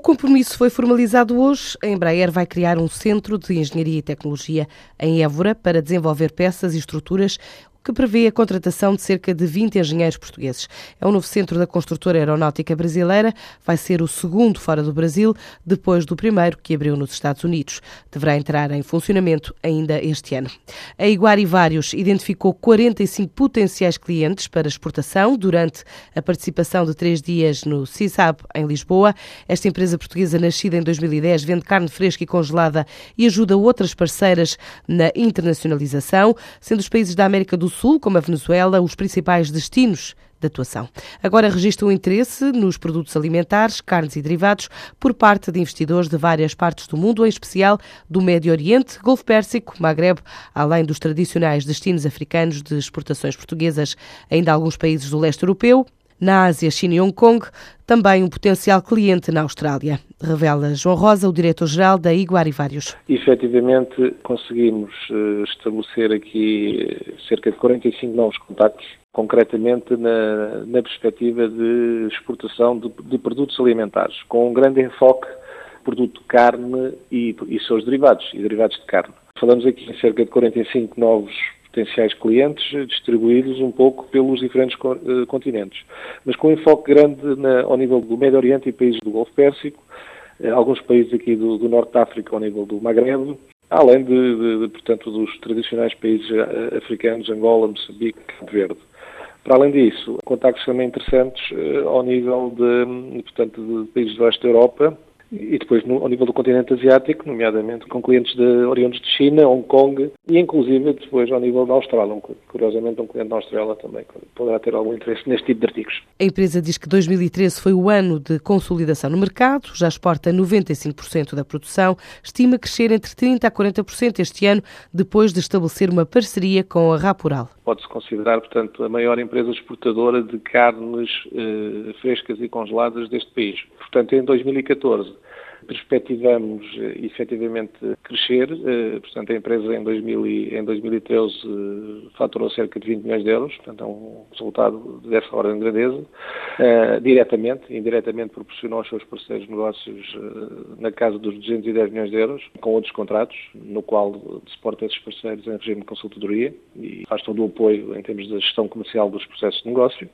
O compromisso foi formalizado hoje. A Embraer vai criar um centro de engenharia e tecnologia em Évora para desenvolver peças e estruturas que prevê a contratação de cerca de 20 engenheiros portugueses. É um novo centro da construtora aeronáutica brasileira, vai ser o segundo fora do Brasil, depois do primeiro que abriu nos Estados Unidos. Deverá entrar em funcionamento ainda este ano. A Iguari Vários identificou 45 potenciais clientes para exportação durante a participação de três dias no CISAB em Lisboa. Esta empresa portuguesa, nascida em 2010, vende carne fresca e congelada e ajuda outras parceiras na internacionalização, sendo os países da América do Sul, como a Venezuela, os principais destinos de atuação. Agora registra o interesse nos produtos alimentares, carnes e derivados por parte de investidores de várias partes do mundo, em especial do Médio Oriente, Golfo Pérsico, Magreb, além dos tradicionais destinos africanos de exportações portuguesas, ainda alguns países do leste europeu, na Ásia, China e Hong Kong, também um potencial cliente na Austrália. Revela João Rosa, o diretor-geral da Iguari Vários. Efetivamente, conseguimos eh, estabelecer aqui eh, cerca de 45 novos contactos, concretamente na, na perspectiva de exportação de, de, produtos alimentares, com um grande enfoque produto de carne e, e seus derivados, e derivados de carne. Falamos aqui em cerca de 45 novos potenciais clientes distribuídos um pouco pelos diferentes eh, continentes, mas com um enfoque grande na, ao nível do Médio Oriente e países do Golfo Pérsico, eh, alguns países aqui do, do Norte da África ao nível do Magreb, além de, de, de, portanto, dos tradicionais países eh, africanos, Angola, Moçambique, Cabo Verde. Para além disso, contactos também interessantes ao nível de, portanto, de países do leste da Europa, e depois no, ao nível do continente asiático, nomeadamente com clientes de, oriundos de China, Hong Kong e inclusive depois ao nível da Austrália. Um, curiosamente, um cliente da Austrália também poderá ter algum interesse neste tipo de artigos. A empresa diz que 2013 foi o ano de consolidação no mercado, já exporta 95% da produção, estima crescer entre 30% a 40% este ano, depois de estabelecer uma parceria com a Rapural. Pode-se considerar, portanto, a maior empresa exportadora de carnes eh, frescas e congeladas deste país. Portanto, em 2014 perspectivamos eh, efetivamente crescer. Eh, portanto, a empresa em, 2000 e, em 2013 eh, faturou cerca de 20 milhões de euros, portanto, é um resultado dessa ordem de grandeza. diretamente, indiretamente proporcionou aos seus parceiros negócios na casa dos 210 milhões de euros, com outros contratos, no qual suporta esses parceiros em regime de consultoria e faz todo o apoio em termos da gestão comercial dos processos de negócio.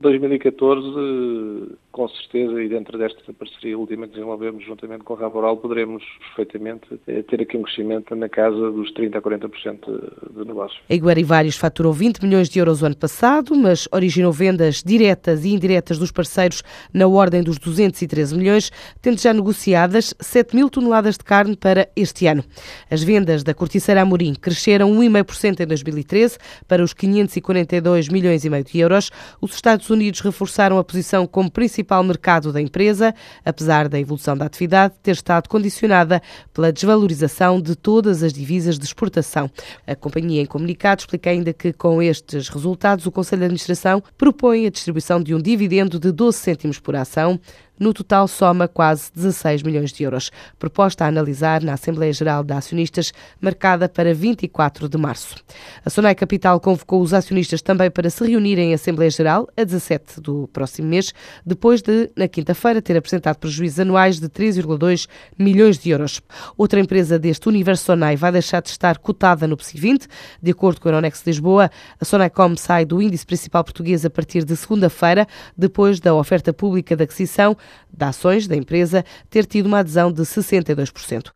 2014, com certeza, e dentro desta parceria última que desenvolvemos juntamente com a Raboral, poderemos perfeitamente eh, ter aqui um crescimento na casa dos 30% a 40% de negócio. A Iguari Vários faturou 20 milhões de euros o ano passado, mas originou vendas diretas e indiretas dos parceiros na ordem dos 213 milhões, tendo já negociadas 7 mil toneladas de carne para este ano. As vendas da Corticeira Amorim cresceram 1,5% em 2013 para os 542 milhões e meio de euros. Os Estados Unidos reforçaram a posição como principal mercado da empresa, apesar da evolução da atividade ter estado condicionada pela desvalorização de todas as divisas de exportação. A companhia, em comunicado, explica ainda que, com estes resultados, o Conselho de Administração propõe a distribuição de um dividendo de 12 cêntimos por ação, no total, soma quase 16 milhões de euros. Proposta a analisar na Assembleia Geral de Acionistas, marcada para 24 de março. A Sonai Capital convocou os acionistas também para se reunirem em Assembleia Geral a 17 do próximo mês, depois de, na quinta-feira, ter apresentado prejuízos anuais de 3,2 milhões de euros. Outra empresa deste universo Sonai vai deixar de estar cotada no PSI 20. De acordo com a Euronext Lisboa, a Sonaicom sai do índice principal português a partir de segunda-feira, depois da oferta pública de aquisição de ações da empresa ter tido uma adesão de 62%.